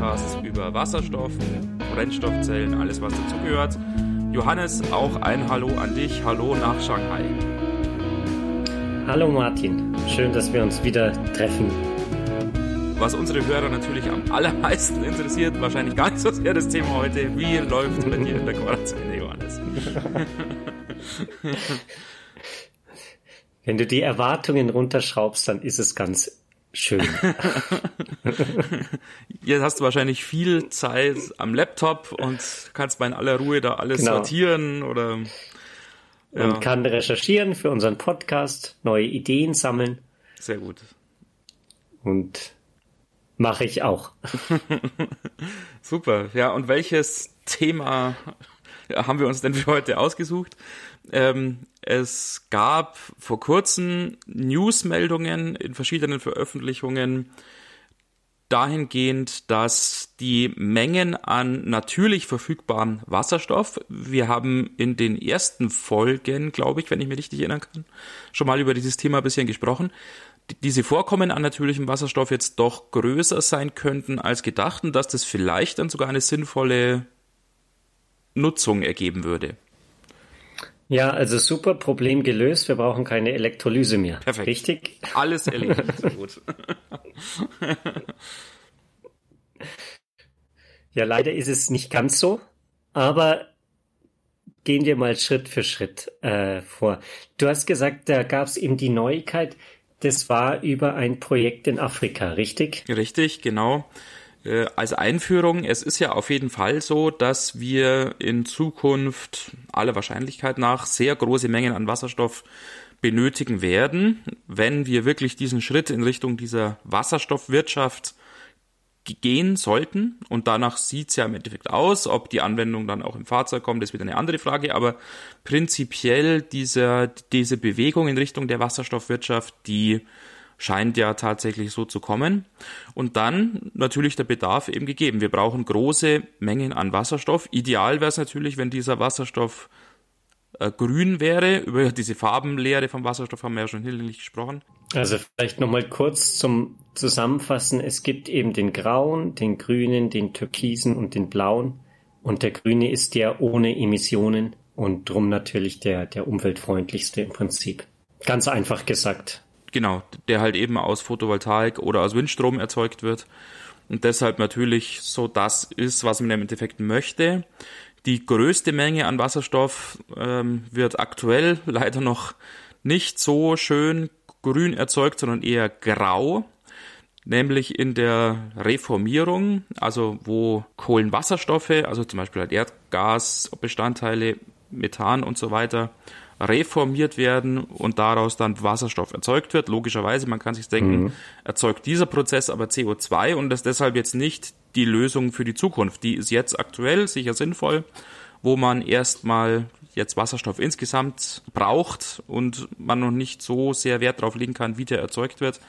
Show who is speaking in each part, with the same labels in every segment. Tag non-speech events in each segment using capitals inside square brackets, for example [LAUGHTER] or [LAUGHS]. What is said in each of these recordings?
Speaker 1: Podcasts über Wasserstoff, Brennstoffzellen, alles was dazugehört. Johannes, auch ein Hallo an dich. Hallo nach Shanghai.
Speaker 2: Hallo Martin, schön, dass wir uns wieder treffen.
Speaker 1: Was unsere Hörer natürlich am allermeisten interessiert, wahrscheinlich gar nicht so sehr das Thema heute, wie läuft bei dir in der Quarantäne, Johannes? [LAUGHS]
Speaker 2: Wenn du die Erwartungen runterschraubst, dann ist es ganz schön. [LAUGHS]
Speaker 1: Jetzt hast du wahrscheinlich viel Zeit am Laptop und kannst mal in aller Ruhe da alles genau. sortieren oder
Speaker 2: ja. und kann recherchieren für unseren Podcast, neue Ideen sammeln.
Speaker 1: Sehr gut.
Speaker 2: Und mache ich auch. [LAUGHS]
Speaker 1: Super. Ja, und welches Thema [LAUGHS] haben wir uns denn für heute ausgesucht? Ähm, es gab vor kurzem Newsmeldungen in verschiedenen Veröffentlichungen dahingehend, dass die Mengen an natürlich verfügbarem Wasserstoff, wir haben in den ersten Folgen, glaube ich, wenn ich mich richtig erinnern kann, schon mal über dieses Thema ein bisschen gesprochen, diese Vorkommen an natürlichem Wasserstoff jetzt doch größer sein könnten als gedacht und dass das vielleicht dann sogar eine sinnvolle Nutzung ergeben würde.
Speaker 2: Ja, also super Problem gelöst. Wir brauchen keine Elektrolyse mehr.
Speaker 1: Perfekt.
Speaker 2: Richtig?
Speaker 1: Alles erledigt. [LAUGHS] Sehr gut.
Speaker 2: ja, leider ist es nicht ganz so, aber gehen wir mal Schritt für Schritt äh, vor. Du hast gesagt, da gab es eben die Neuigkeit, das war über ein Projekt in Afrika, richtig?
Speaker 1: Richtig, genau. Äh, als Einführung, es ist ja auf jeden Fall so, dass wir in Zukunft aller Wahrscheinlichkeit nach sehr große Mengen an Wasserstoff benötigen werden, wenn wir wirklich diesen Schritt in Richtung dieser Wasserstoffwirtschaft gehen sollten. Und danach sieht's ja im Endeffekt aus. Ob die Anwendung dann auch im Fahrzeug kommt, ist wieder eine andere Frage. Aber prinzipiell dieser, diese Bewegung in Richtung der Wasserstoffwirtschaft, die scheint ja tatsächlich so zu kommen. Und dann natürlich der Bedarf eben gegeben. Wir brauchen große Mengen an Wasserstoff. Ideal wäre es natürlich, wenn dieser Wasserstoff äh, grün wäre. Über [LAUGHS] diese Farbenlehre vom Wasserstoff haben wir ja schon hinlänglich gesprochen.
Speaker 2: Also vielleicht nochmal kurz zum Zusammenfassen. Es gibt eben den grauen, den grünen, den türkisen und den blauen. Und der grüne ist der ohne Emissionen und drum natürlich der, der umweltfreundlichste im Prinzip. Ganz einfach gesagt.
Speaker 1: Genau, der halt eben aus Photovoltaik oder aus Windstrom erzeugt wird und deshalb natürlich so das ist, was man im Endeffekt möchte. Die größte Menge an Wasserstoff ähm, wird aktuell [LAUGHS] leider noch nicht so schön grün erzeugt, sondern eher grau, nämlich in der Reformierung, also wo Kohlenwasserstoffe, also zum Beispiel halt Erdgasbestandteile, Methan und so weiter, reformiert werden und daraus dann Wasserstoff erzeugt wird. Logischerweise, man kann sich denken, mhm. erzeugt dieser Prozess aber CO2 und ist deshalb jetzt nicht die Lösung für die Zukunft. Die ist jetzt aktuell sicher sinnvoll, wo man erstmal jetzt Wasserstoff insgesamt braucht und man noch nicht so sehr Wert darauf legen kann, wie der erzeugt wird.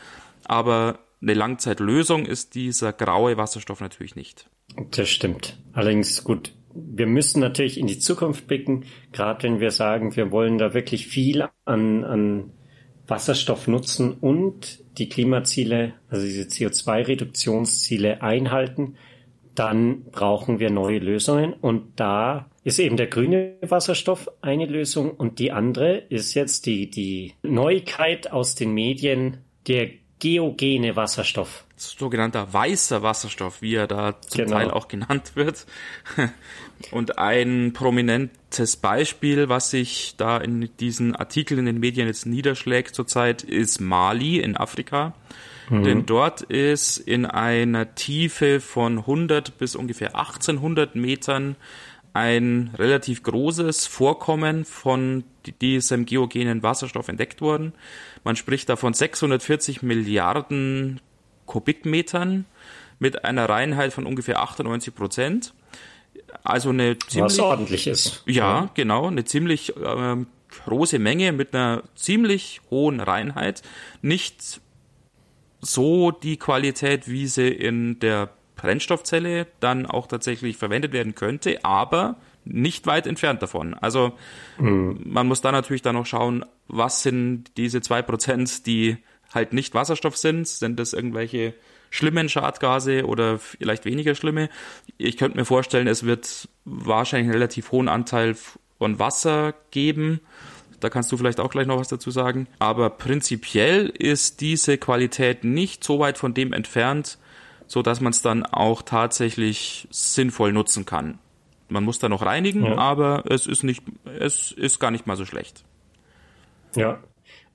Speaker 1: Aber eine Langzeitlösung ist dieser graue Wasserstoff natürlich nicht.
Speaker 2: Das stimmt. Allerdings gut, wir müssen natürlich in die Zukunft blicken, gerade wenn wir sagen, wir wollen da wirklich viel an, an Wasserstoff nutzen und die Klimaziele, also diese CO2-Reduktionsziele einhalten, dann brauchen wir neue Lösungen. Und da ist eben der grüne Wasserstoff eine Lösung. Und die andere ist jetzt die, die Neuigkeit aus den Medien, der geogene Wasserstoff.
Speaker 1: Sogenannter weißer Wasserstoff, wie er da zum genau. Teil auch genannt wird. [LAUGHS] Und ein prominentes Beispiel, was sich da in diesen Artikeln in den Medien jetzt niederschlägt zurzeit, ist Mali in Afrika. Mhm. Denn dort ist in einer Tiefe von 100 bis ungefähr 1800 Metern ein relativ großes Vorkommen von diesem geogenen Wasserstoff entdeckt worden. Man spricht da von 640 Milliarden Kubikmetern mit einer Reinheit von ungefähr 98 Prozent. Also eine ziemlich.
Speaker 2: Was ordentlich ist.
Speaker 1: Ja, ja. genau. Eine ziemlich äh, große Menge mit einer ziemlich hohen Reinheit. Nicht so die Qualität, wie sie in der Brennstoffzelle dann auch tatsächlich verwendet werden könnte, aber nicht weit entfernt davon. Also mhm. man muss da natürlich dann noch schauen, was sind diese zwei Prozent, die halt nicht Wasserstoff sind. Sind das irgendwelche schlimmen Schadgase oder vielleicht weniger schlimme? Ich könnte mir vorstellen, es wird wahrscheinlich einen relativ hohen Anteil von Wasser geben. Da kannst du vielleicht auch gleich noch was dazu sagen. Aber prinzipiell ist diese Qualität nicht so weit von dem entfernt, so dass man es dann auch tatsächlich sinnvoll nutzen kann. Man muss da noch reinigen, ja. aber es ist nicht, es ist gar nicht mal so schlecht.
Speaker 2: Ja.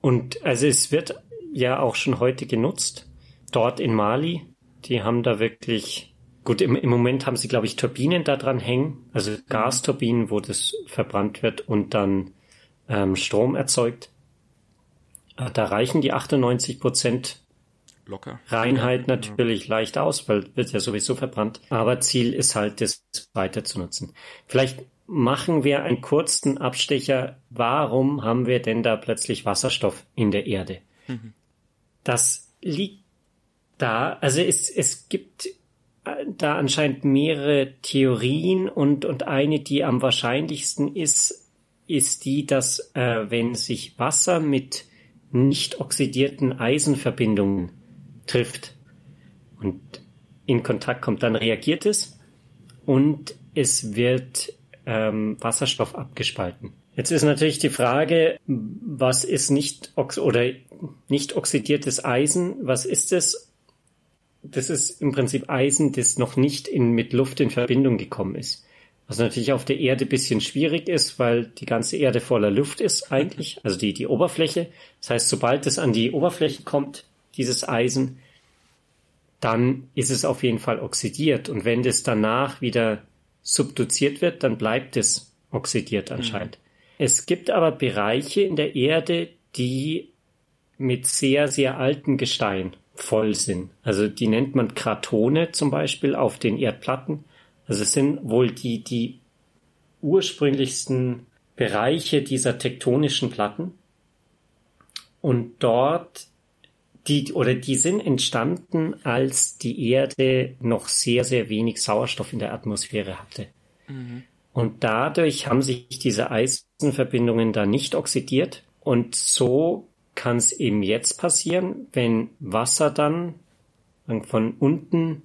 Speaker 2: Und also es wird ja auch schon heute genutzt. Dort in Mali. Die haben da wirklich, gut, im, im Moment haben sie, glaube ich, Turbinen da dran hängen. Also Gasturbinen, wo das verbrannt wird und dann ähm, Strom erzeugt. Äh, da reichen die 98 Prozent
Speaker 1: locker.
Speaker 2: Reinheit natürlich leicht aus, weil wird ja sowieso verbrannt. Aber Ziel ist halt, das weiter zu nutzen. Vielleicht machen wir einen kurzen Abstecher. Warum haben wir denn da plötzlich Wasserstoff in der Erde? Mhm. Das liegt da, also es, es gibt äh, da anscheinend mehrere Theorien und, und eine, die am wahrscheinlichsten ist, ist die, dass äh, wenn sich Wasser mit nicht oxidierten Eisenverbindungen trifft und in Kontakt kommt, dann reagiert es und es wird ähm, Wasserstoff abgespalten. Jetzt ist natürlich die Frage, was ist nicht ox oder nicht oxidiertes Eisen? Was ist es? Das ist im Prinzip Eisen, das noch nicht in, mit Luft in Verbindung gekommen ist. Was natürlich auf der Erde bisschen schwierig ist, weil die ganze Erde voller Luft ist eigentlich, also die, die Oberfläche. Das heißt, sobald es an die Oberfläche kommt, dieses Eisen, dann ist es auf jeden Fall oxidiert. Und wenn das danach wieder subduziert wird, dann bleibt es oxidiert anscheinend. Mhm. Es gibt aber Bereiche in der Erde, die mit sehr, sehr alten Gestein voll sind. Also die nennt man Kratone zum Beispiel auf den Erdplatten. Also es sind wohl die, die ursprünglichsten Bereiche dieser tektonischen Platten. Und dort die, oder die sind entstanden, als die Erde noch sehr, sehr wenig Sauerstoff in der Atmosphäre hatte. Mhm. Und dadurch haben sich diese Eisenverbindungen da nicht oxidiert. Und so kann es eben jetzt passieren, wenn Wasser dann von unten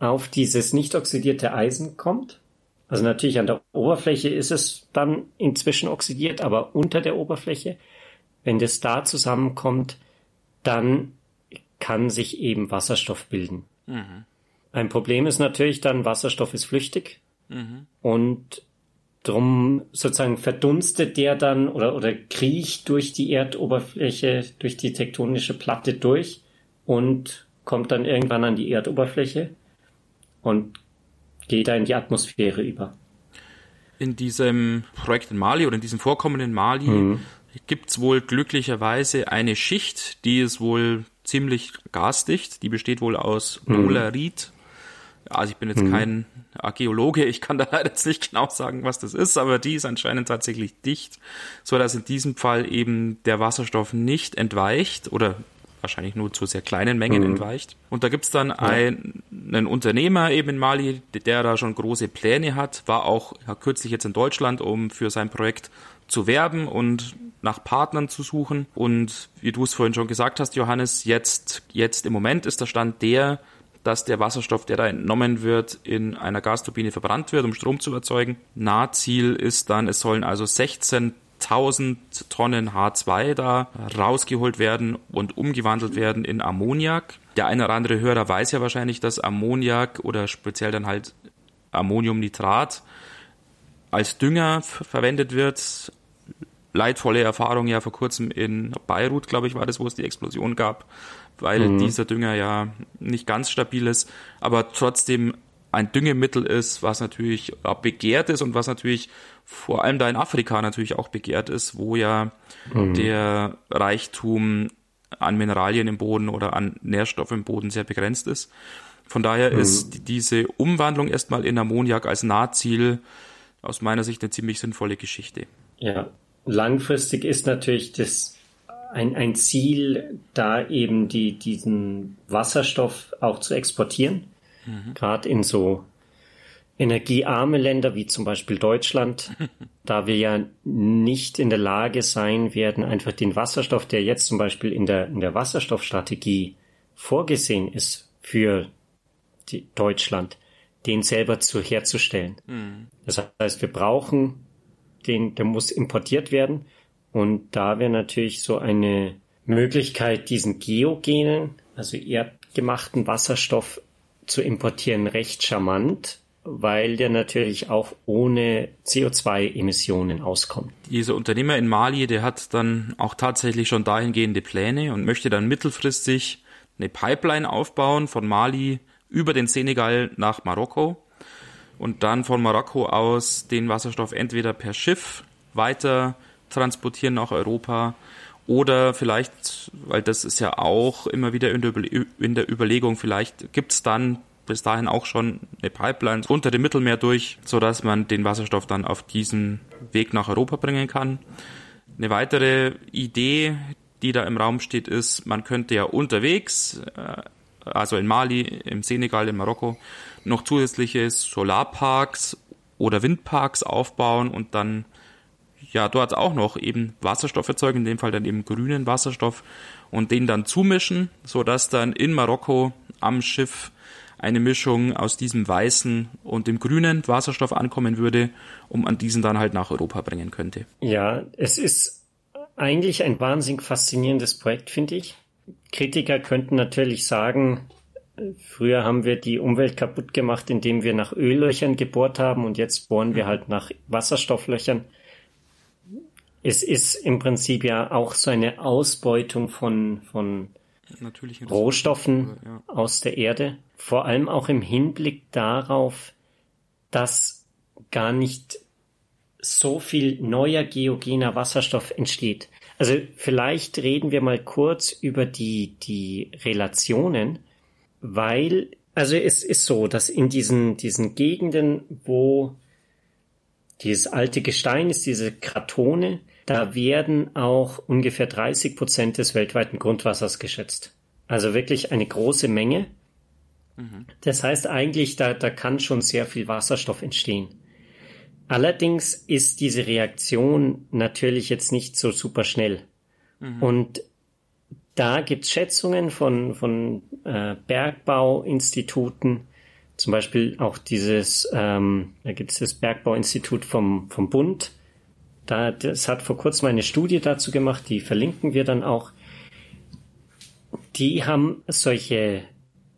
Speaker 2: auf dieses nicht oxidierte Eisen kommt. Also natürlich an der Oberfläche ist es dann inzwischen oxidiert, aber unter der Oberfläche, wenn das da zusammenkommt, dann kann sich eben Wasserstoff bilden. Mhm. Ein Problem ist natürlich dann, Wasserstoff ist flüchtig mhm. und drum sozusagen verdunstet der dann oder, oder kriecht durch die Erdoberfläche, durch die tektonische Platte durch und kommt dann irgendwann an die Erdoberfläche und geht da in die Atmosphäre über.
Speaker 1: In diesem Projekt in Mali oder in diesem Vorkommen in Mali mhm gibt es wohl glücklicherweise eine Schicht, die ist wohl ziemlich gasdicht. Die besteht wohl aus Dolarit. Mhm. Also ich bin jetzt mhm. kein Archäologe, ich kann da [LAUGHS] leider jetzt nicht genau sagen, was das ist, aber die ist anscheinend tatsächlich dicht, so dass in diesem Fall eben der Wasserstoff nicht entweicht oder wahrscheinlich nur zu sehr kleinen Mengen mhm. entweicht. Und da gibt's dann ja. ein, einen Unternehmer eben in Mali, der da schon große Pläne hat, war auch ja, kürzlich jetzt in Deutschland, um für sein Projekt zu werben und nach Partnern zu suchen. Und wie du es vorhin schon gesagt hast, Johannes, jetzt, jetzt im Moment ist der Stand der, dass der Wasserstoff, der da entnommen wird, in einer Gasturbine verbrannt wird, um Strom zu erzeugen. Nahziel ist dann, es sollen also 16.000 Tonnen H2 da rausgeholt werden und umgewandelt werden in Ammoniak. Der eine oder andere Hörer weiß ja wahrscheinlich, dass Ammoniak oder speziell dann halt Ammoniumnitrat als Dünger verwendet wird leidvolle Erfahrung ja vor kurzem in Beirut, glaube ich, war das, wo es die Explosion gab, weil mhm. dieser Dünger ja nicht ganz stabil ist, aber trotzdem ein Düngemittel ist, was natürlich begehrt ist und was natürlich vor allem da in Afrika natürlich auch begehrt ist, wo ja mhm. der Reichtum an Mineralien im Boden oder an Nährstoffen im Boden sehr begrenzt ist. Von daher mhm. ist diese Umwandlung erstmal in Ammoniak als Nahziel aus meiner Sicht eine ziemlich sinnvolle Geschichte.
Speaker 2: Ja, langfristig ist natürlich das ein, ein Ziel, da eben die, diesen Wasserstoff auch zu exportieren. Mhm. Gerade in so energiearme Länder wie zum Beispiel Deutschland, [LAUGHS] da wir ja nicht in der Lage sein werden, einfach den Wasserstoff, der jetzt zum Beispiel in der, in der Wasserstoffstrategie vorgesehen ist für Deutschland, den selber zu herzustellen. Mhm. Das heißt, wir brauchen den, der muss importiert werden. Und da wäre natürlich so eine Möglichkeit, diesen geogenen, also erdgemachten Wasserstoff zu importieren, recht charmant, weil der natürlich auch ohne CO2-Emissionen auskommt.
Speaker 1: Dieser Unternehmer in Mali, der hat dann auch tatsächlich schon dahingehende Pläne und möchte dann mittelfristig eine Pipeline aufbauen von Mali über den Senegal nach Marokko und dann von Marokko aus den Wasserstoff entweder per Schiff weiter transportieren nach Europa oder vielleicht, weil das ist ja auch immer wieder in der, Überlegung, vielleicht gibt's dann bis dahin auch schon eine Pipeline unter dem Mittelmeer durch, so dass man den Wasserstoff dann auf diesen Weg nach Europa bringen kann. Eine weitere Idee, die da im Raum steht, ist, man könnte ja unterwegs, äh, also in Mali, im Senegal, in Marokko, noch zusätzliche Solarparks oder Windparks aufbauen und dann ja dort auch noch eben Wasserstoff erzeugen, in dem Fall dann eben grünen Wasserstoff und den dann zumischen, so dass dann in Marokko am Schiff eine Mischung aus diesem weißen und dem grünen Wasserstoff ankommen würde, um an diesen dann halt nach Europa bringen könnte.
Speaker 2: Ja, es ist eigentlich ein wahnsinnig faszinierendes Projekt, finde ich. Kritiker könnten natürlich sagen, früher haben wir die Umwelt kaputt gemacht, indem wir nach Öllöchern gebohrt haben und jetzt bohren wir halt nach Wasserstofflöchern. Es ist im Prinzip ja auch so eine Ausbeutung von, von Rohstoffen ja. aus der Erde. Vor allem auch im Hinblick darauf, dass gar nicht so viel neuer geogener Wasserstoff entsteht. Also vielleicht reden wir mal kurz über die, die Relationen, weil, also es ist so, dass in diesen, diesen Gegenden, wo dieses alte Gestein ist, diese Kratone, da werden auch ungefähr 30 Prozent des weltweiten Grundwassers geschätzt. Also wirklich eine große Menge. Mhm. Das heißt eigentlich, da, da kann schon sehr viel Wasserstoff entstehen. Allerdings ist diese Reaktion natürlich jetzt nicht so super schnell. Mhm. Und da gibt es Schätzungen von, von äh, Bergbauinstituten, zum Beispiel auch dieses, ähm, da gibt es das Bergbauinstitut vom, vom Bund. Da, das hat vor kurzem eine Studie dazu gemacht, die verlinken wir dann auch. Die haben solche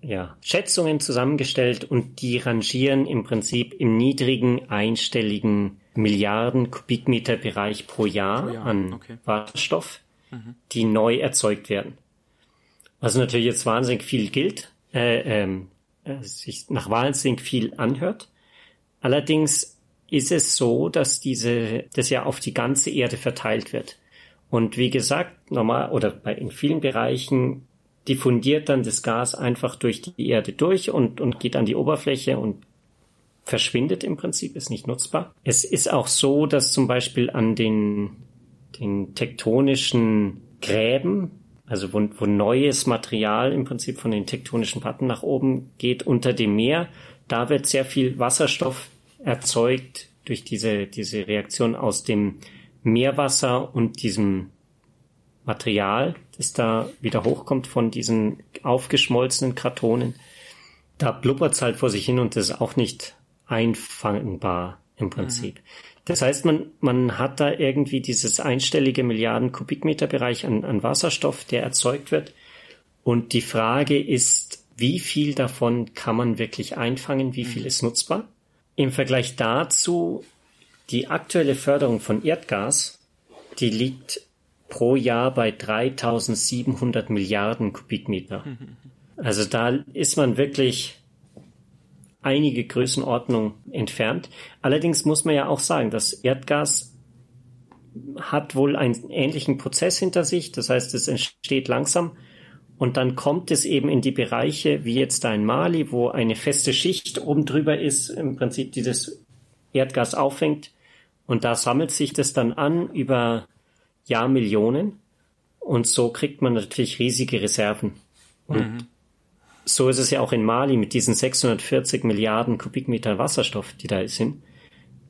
Speaker 2: ja, Schätzungen zusammengestellt und die rangieren im Prinzip im niedrigen einstelligen Milliarden Kubikmeter Bereich pro Jahr, pro Jahr. an okay. Wasserstoff, die neu erzeugt werden. Was natürlich jetzt wahnsinnig viel gilt, äh, ähm, äh, sich nach wahnsinnig viel anhört. Allerdings ist es so, dass diese, das ja auf die ganze Erde verteilt wird. Und wie gesagt, normal oder bei in vielen Bereichen diffundiert dann das Gas einfach durch die Erde durch und, und geht an die Oberfläche und verschwindet im Prinzip, ist nicht nutzbar. Es ist auch so, dass zum Beispiel an den, den tektonischen Gräben, also wo, wo neues Material im Prinzip von den tektonischen Platten nach oben geht unter dem Meer, da wird sehr viel Wasserstoff erzeugt durch diese, diese Reaktion aus dem Meerwasser und diesem Material, das da wieder hochkommt von diesen aufgeschmolzenen Kratonen, da blubbert es halt vor sich hin und das ist auch nicht einfangbar im Prinzip. Mhm. Das heißt, man, man hat da irgendwie dieses einstellige Milliarden Kubikmeter Bereich an, an Wasserstoff, der erzeugt wird. Und die Frage ist, wie viel davon kann man wirklich einfangen? Wie viel mhm. ist nutzbar? Im Vergleich dazu, die aktuelle Förderung von Erdgas, die liegt pro Jahr bei 3700 Milliarden Kubikmeter. Also da ist man wirklich einige Größenordnung entfernt. Allerdings muss man ja auch sagen, dass Erdgas hat wohl einen ähnlichen Prozess hinter sich. Das heißt, es entsteht langsam und dann kommt es eben in die Bereiche, wie jetzt da in Mali, wo eine feste Schicht oben drüber ist, im Prinzip dieses Erdgas auffängt. Und da sammelt sich das dann an über Jahrmillionen. Und so kriegt man natürlich riesige Reserven. Und mhm. So ist es ja auch in Mali mit diesen 640 Milliarden Kubikmeter Wasserstoff, die da sind.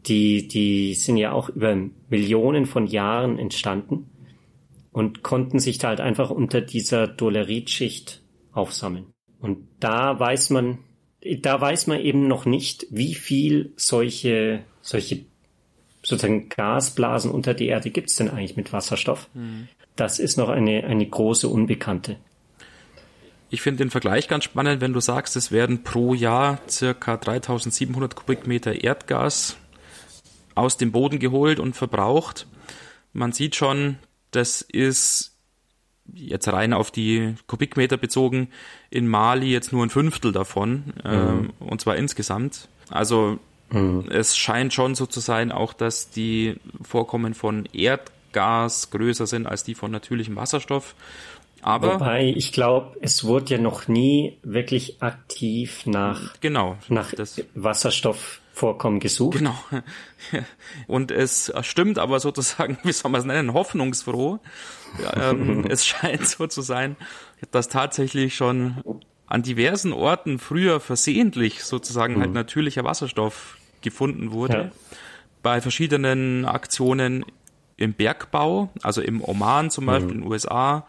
Speaker 2: Die, die sind ja auch über Millionen von Jahren entstanden und konnten sich da halt einfach unter dieser Doleritschicht aufsammeln. Und da weiß man, da weiß man eben noch nicht, wie viel solche, solche sozusagen Gasblasen unter die Erde gibt's denn eigentlich mit Wasserstoff? Mhm. Das ist noch eine, eine große Unbekannte.
Speaker 1: Ich finde den Vergleich ganz spannend, wenn du sagst, es werden pro Jahr circa 3700 Kubikmeter Erdgas aus dem Boden geholt und verbraucht. Man sieht schon, das ist jetzt rein auf die Kubikmeter bezogen in Mali jetzt nur ein Fünftel davon, mhm. ähm, und zwar insgesamt. Also mhm. es scheint schon so zu sein, auch dass die Vorkommen von Erdgas größer sind als die von natürlichem Wasserstoff.
Speaker 2: Aber Wobei, ich glaube, es wurde ja noch nie wirklich aktiv nach,
Speaker 1: genau,
Speaker 2: nach das, Wasserstoffvorkommen gesucht.
Speaker 1: Genau. [LAUGHS] Und es stimmt aber sozusagen, [LAUGHS] wie soll man es nennen, hoffnungsfroh. ähm, [LAUGHS] es scheint so zu sein, dass tatsächlich schon an diversen Orten früher versehentlich sozusagen halt mhm. halt natürlicher Wasserstoff gefunden wurde. Ja. Bei verschiedenen Aktionen im Bergbau, also im Oman zum Beispiel, mhm. in den USA,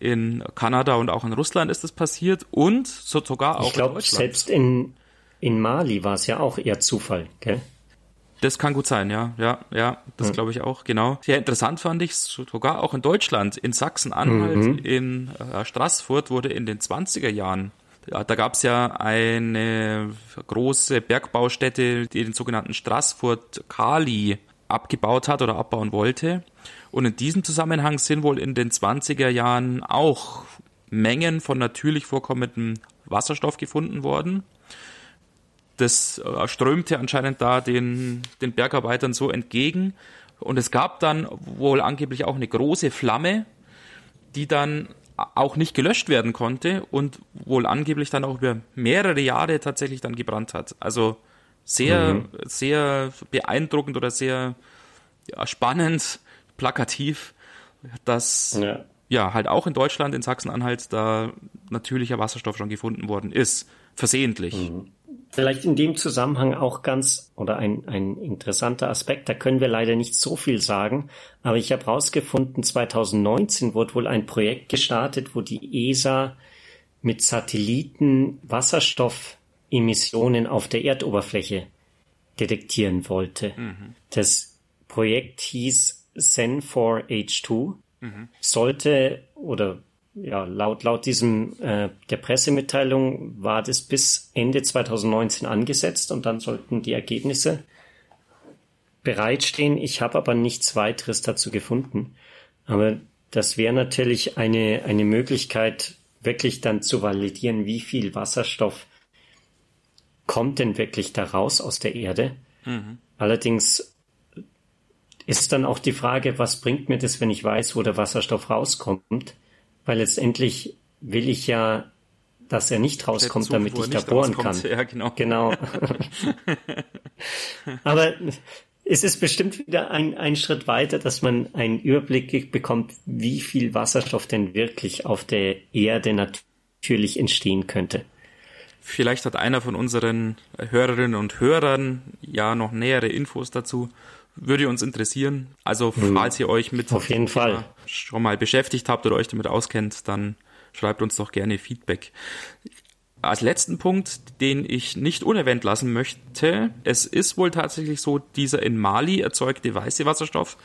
Speaker 1: in Kanada und auch in Russland ist das passiert und so sogar auch
Speaker 2: ich glaub, in Deutschland. Selbst in, in Mali war es ja auch eher Zufall, gell?
Speaker 1: Das kann gut sein, ja, ja, ja, das mhm. glaube ich auch, genau. Sehr interessant fand ich sogar auch in Deutschland, in Sachsen-Anhalt, mhm. in äh, Straßfurt wurde in den 20er Jahren ja, da gab es ja eine große Bergbaustätte, die den sogenannten Straßfurt Kali abgebaut hat oder abbauen wollte. Und in diesem Zusammenhang sind wohl in den 20er Jahren auch Mengen von natürlich vorkommendem Wasserstoff gefunden worden. Das äh, strömte anscheinend da den, den Bergarbeitern so entgegen. Und es gab dann wohl angeblich auch eine große Flamme, die dann auch nicht gelöscht werden konnte und wohl angeblich dann auch über mehrere Jahre tatsächlich dann gebrannt hat. Also sehr, mhm. sehr beeindruckend oder sehr ja, spannend, plakativ, dass ja. ja halt auch in Deutschland, in Sachsen-Anhalt, da natürlicher Wasserstoff schon gefunden worden ist. Versehentlich. Mhm.
Speaker 2: Vielleicht in dem Zusammenhang auch ganz oder ein, ein interessanter Aspekt, da können wir leider nicht so viel sagen, aber ich habe herausgefunden, 2019 wurde wohl ein Projekt gestartet, wo die ESA mit Satelliten Wasserstoffemissionen auf der Erdoberfläche detektieren wollte. Mhm. Das Projekt hieß Zen4H2, mhm. sollte oder ja, laut, laut diesem äh, der Pressemitteilung war das bis Ende 2019 angesetzt und dann sollten die Ergebnisse bereitstehen. Ich habe aber nichts weiteres dazu gefunden. Aber das wäre natürlich eine, eine Möglichkeit, wirklich dann zu validieren, wie viel Wasserstoff kommt denn wirklich da raus aus der Erde. Mhm. Allerdings ist dann auch die Frage, was bringt mir das, wenn ich weiß, wo der Wasserstoff rauskommt? Weil letztendlich will ich ja, dass er nicht rauskommt, Suchen, damit ich da bohren kann. Ja, genau. genau. [LAUGHS] Aber es ist bestimmt wieder ein, ein Schritt weiter, dass man einen Überblick bekommt, wie viel Wasserstoff denn wirklich auf der Erde natürlich entstehen könnte.
Speaker 1: Vielleicht hat einer von unseren Hörerinnen und Hörern ja noch nähere Infos dazu würde uns interessieren. Also hm. falls ihr euch mit
Speaker 2: auf jeden Fall
Speaker 1: schon mal beschäftigt habt oder euch damit auskennt, dann schreibt uns doch gerne Feedback. Als letzten Punkt, den ich nicht unerwähnt lassen möchte, es ist wohl tatsächlich so, dieser in Mali erzeugte weiße Wasserstoff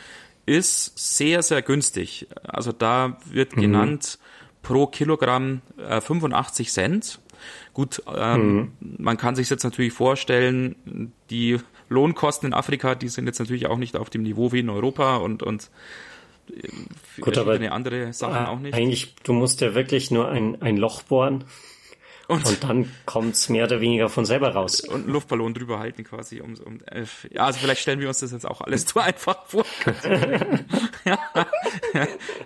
Speaker 1: ist sehr, sehr günstig. Also da wird mhm. genannt pro Kilogramm äh, 85 Cent. Gut, ähm, mhm. man kann sich jetzt natürlich vorstellen, die Lohnkosten in Afrika, die sind jetzt natürlich auch nicht auf dem Niveau wie in Europa und, und
Speaker 2: äh, Gut, aber andere Sachen auch nicht. Eigentlich, du musst ja wirklich nur ein, ein Loch bohren und, und dann kommt's mehr oder weniger von selber raus.
Speaker 1: Und einen Luftballon drüber halten quasi. Um, um, äh, ja, also vielleicht stellen wir uns das jetzt auch alles [LAUGHS] zu einfach vor. [LAUGHS] ja,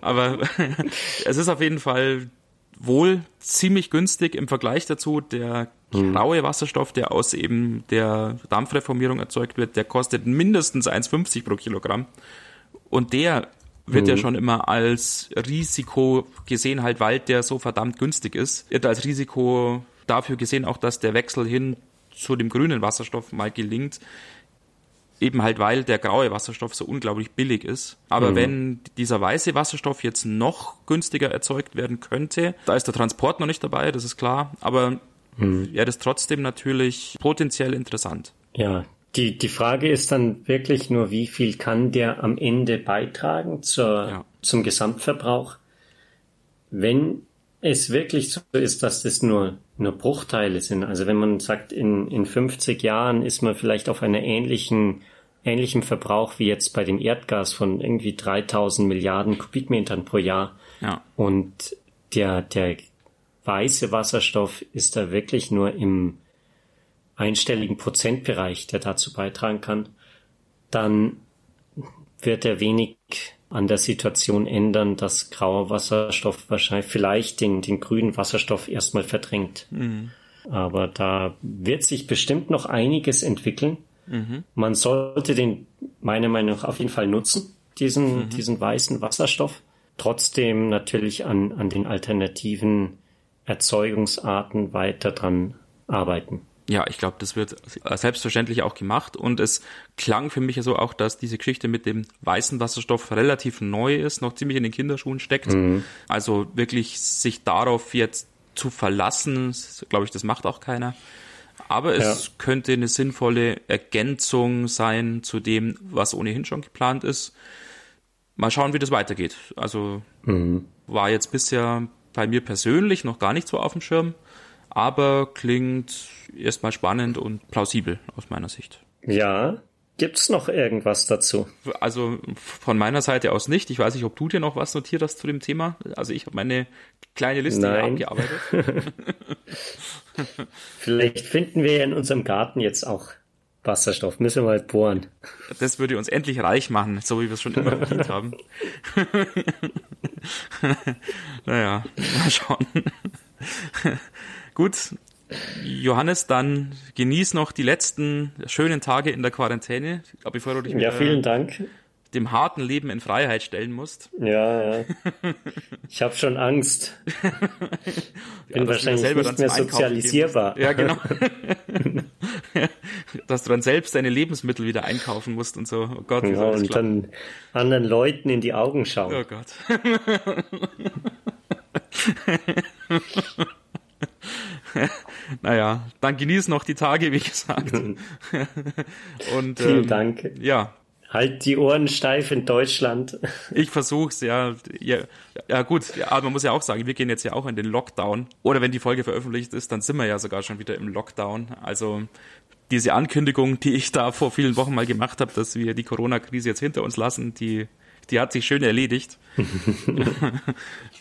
Speaker 1: aber [LAUGHS] es ist auf jeden Fall wohl ziemlich günstig im Vergleich dazu. Der mhm. graue Wasserstoff, der aus eben der Dampfreformierung erzeugt wird, der kostet mindestens 1,50 pro Kilogramm. Und der wird mhm. ja schon immer als Risiko gesehen, halt, weil der so verdammt günstig ist. Wird als Risiko dafür gesehen auch, dass der Wechsel hin zu dem grünen Wasserstoff mal gelingt. Eben halt, weil der graue Wasserstoff so unglaublich billig ist. Aber mhm. wenn dieser weiße Wasserstoff jetzt noch günstiger erzeugt werden könnte, da ist der Transport noch nicht dabei, das ist klar, aber mhm. wäre das trotzdem natürlich potenziell interessant.
Speaker 2: Ja, die, die Frage ist dann wirklich nur, wie viel kann der am Ende beitragen zur, ja. zum Gesamtverbrauch? Wenn es wirklich so ist, dass das nur, nur Bruchteile sind, also wenn man sagt, in, in 50 Jahren ist man vielleicht auf einer ähnlichen, ähnlichen Verbrauch wie jetzt bei dem Erdgas von irgendwie 3000 Milliarden Kubikmetern pro Jahr. Ja. Und der, der weiße Wasserstoff ist da wirklich nur im, einstelligen Prozentbereich, der dazu beitragen kann, dann wird er wenig an der Situation ändern, dass grauer Wasserstoff wahrscheinlich vielleicht den, den grünen Wasserstoff erstmal verdrängt. Mhm. Aber da wird sich bestimmt noch einiges entwickeln. Mhm. Man sollte den meiner Meinung nach auf jeden Fall nutzen, diesen, mhm. diesen weißen Wasserstoff. Trotzdem natürlich an, an den alternativen Erzeugungsarten weiter dran arbeiten.
Speaker 1: Ja, ich glaube, das wird selbstverständlich auch gemacht und es klang für mich so auch, dass diese Geschichte mit dem weißen Wasserstoff relativ neu ist, noch ziemlich in den Kinderschuhen steckt. Mhm. Also wirklich sich darauf jetzt zu verlassen, glaube ich, das macht auch keiner. Aber es ja. könnte eine sinnvolle Ergänzung sein zu dem, was ohnehin schon geplant ist. Mal schauen, wie das weitergeht. Also mhm. war jetzt bisher bei mir persönlich noch gar nicht so auf dem Schirm aber klingt erstmal spannend und plausibel aus meiner Sicht.
Speaker 2: Ja. Gibt's noch irgendwas dazu?
Speaker 1: Also von meiner Seite aus nicht. Ich weiß nicht, ob du dir noch was notiert hast zu dem Thema. Also ich habe meine kleine Liste Nein. abgearbeitet. [LAUGHS] [LAUGHS]
Speaker 2: Vielleicht finden wir ja in unserem Garten jetzt auch Wasserstoff. Müssen wir mal bohren.
Speaker 1: Das würde uns endlich reich machen, so wie wir es schon immer verdient haben. [LAUGHS] naja, mal schauen. Gut, Johannes, dann genieß noch die letzten schönen Tage in der Quarantäne, bevor du dich
Speaker 2: ja, vielen Dank.
Speaker 1: dem harten Leben in Freiheit stellen musst.
Speaker 2: Ja, ja. Ich habe schon Angst. [LAUGHS] Bin ja, wahrscheinlich nicht mehr sozialisierbar.
Speaker 1: Ja, genau. [LAUGHS] [LAUGHS] dass du dann selbst deine Lebensmittel wieder einkaufen musst und so. Oh Gott,
Speaker 2: ja, und klar. dann anderen Leuten in die Augen schauen.
Speaker 1: Oh Gott. Naja, dann genieß noch die Tage, wie gesagt. [LAUGHS]
Speaker 2: Und, Vielen ähm, Dank.
Speaker 1: Ja.
Speaker 2: Halt die Ohren steif in Deutschland. [LAUGHS]
Speaker 1: Ich versuch's, ja. Ja, ja gut, ja, aber man muss ja auch sagen, wir gehen jetzt ja auch in den Lockdown. Oder wenn die Folge veröffentlicht ist, dann sind wir ja sogar schon wieder im Lockdown. Also diese Ankündigung, die ich da vor vielen Wochen mal gemacht habe, dass wir die Corona-Krise jetzt hinter uns lassen, die, die hat sich schön erledigt. [LAUGHS]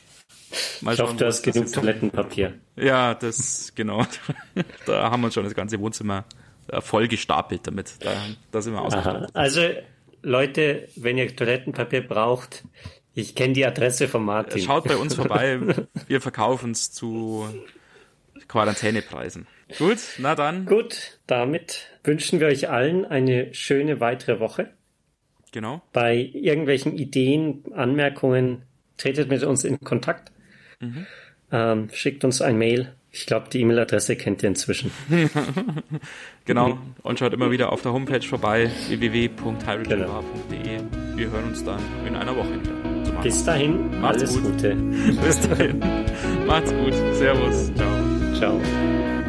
Speaker 2: Mal ich hoffe, du hast genug Toilettenpapier. [LAUGHS]
Speaker 1: Ja, das, genau. [LAUGHS] da haben wir schon das ganze Wohnzimmer äh, voll gestapelt damit. Da, da sind wir ausgestattet.
Speaker 2: Also, Leute, wenn ihr Toilettenpapier braucht, ich kenne die Adresse von Martin.
Speaker 1: Schaut bei uns vorbei. [LAUGHS] Wir verkaufen es zu Quarantänepreisen. Gut, na dann.
Speaker 2: Gut, damit wünschen wir euch allen eine schöne weitere Woche.
Speaker 1: Genau.
Speaker 2: Bei irgendwelchen Ideen, Anmerkungen tretet mit uns in Kontakt. Mhm. Ähm, schickt uns ein Mail. Ich glaube, die E-Mail-Adresse kennt ihr inzwischen. [LAUGHS]
Speaker 1: genau. Mhm. Und schaut immer wieder auf der Homepage vorbei, www.hydrogenbar.de. Genau. Wir hören uns dann in einer Woche wieder.
Speaker 2: Bis dahin, Macht's alles gut. Gute. [LAUGHS]
Speaker 1: Bis dahin. Macht's gut. Servus. Ciao.
Speaker 2: Ciao.